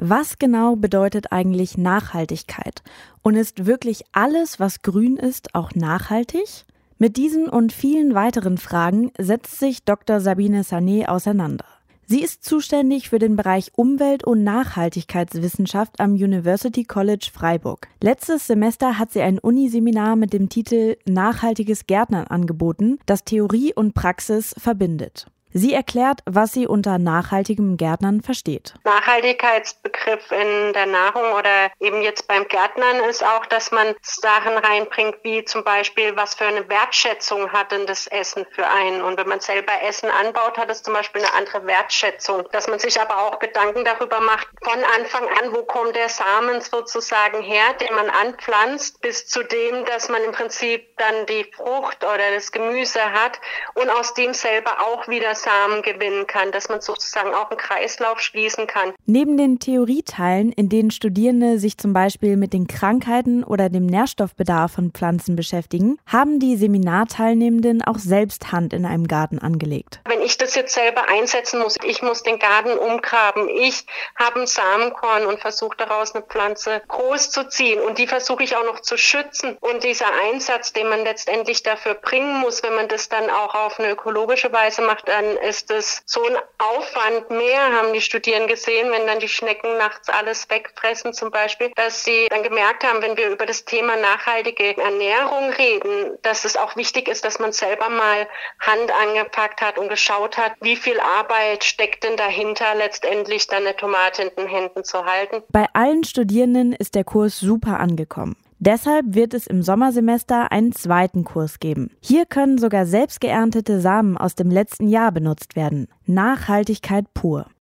Was genau bedeutet eigentlich Nachhaltigkeit? Und ist wirklich alles, was grün ist, auch nachhaltig? Mit diesen und vielen weiteren Fragen setzt sich Dr. Sabine Sané auseinander. Sie ist zuständig für den Bereich Umwelt- und Nachhaltigkeitswissenschaft am University College Freiburg. Letztes Semester hat sie ein Uniseminar mit dem Titel Nachhaltiges Gärtnern angeboten, das Theorie und Praxis verbindet. Sie erklärt, was sie unter nachhaltigem Gärtnern versteht. Nachhaltigkeitsbegriff in der Nahrung oder eben jetzt beim Gärtnern ist auch, dass man Sachen reinbringt, wie zum Beispiel, was für eine Wertschätzung hat denn das Essen für einen. Und wenn man selber Essen anbaut, hat es zum Beispiel eine andere Wertschätzung. Dass man sich aber auch Gedanken darüber macht, von Anfang an, wo kommt der Samen sozusagen her, den man anpflanzt, bis zu dem, dass man im Prinzip dann die Frucht oder das Gemüse hat und aus dem selber auch wieder Samen gewinnen kann, dass man sozusagen auch einen Kreislauf schließen kann. Neben den Theorieteilen, in denen Studierende sich zum Beispiel mit den Krankheiten oder dem Nährstoffbedarf von Pflanzen beschäftigen, haben die Seminarteilnehmenden auch selbst Hand in einem Garten angelegt. Wenn ich das jetzt selber einsetzen muss, ich muss den Garten umgraben, ich habe ein Samenkorn und versuche daraus eine Pflanze groß zu ziehen und die versuche ich auch noch zu schützen. Und dieser Einsatz, den man letztendlich dafür bringen muss, wenn man das dann auch auf eine ökologische Weise macht, dann ist es so ein Aufwand mehr, haben die Studierenden gesehen, wenn dann die Schnecken nachts alles wegfressen zum Beispiel, dass sie dann gemerkt haben, wenn wir über das Thema nachhaltige Ernährung reden, dass es auch wichtig ist, dass man selber mal Hand angepackt hat und geschaut hat, wie viel Arbeit steckt denn dahinter, letztendlich dann eine Tomate in den Händen zu halten. Bei allen Studierenden ist der Kurs super angekommen. Deshalb wird es im Sommersemester einen zweiten Kurs geben. Hier können sogar selbst geerntete Samen aus dem letzten Jahr benutzt werden. Nachhaltigkeit pur.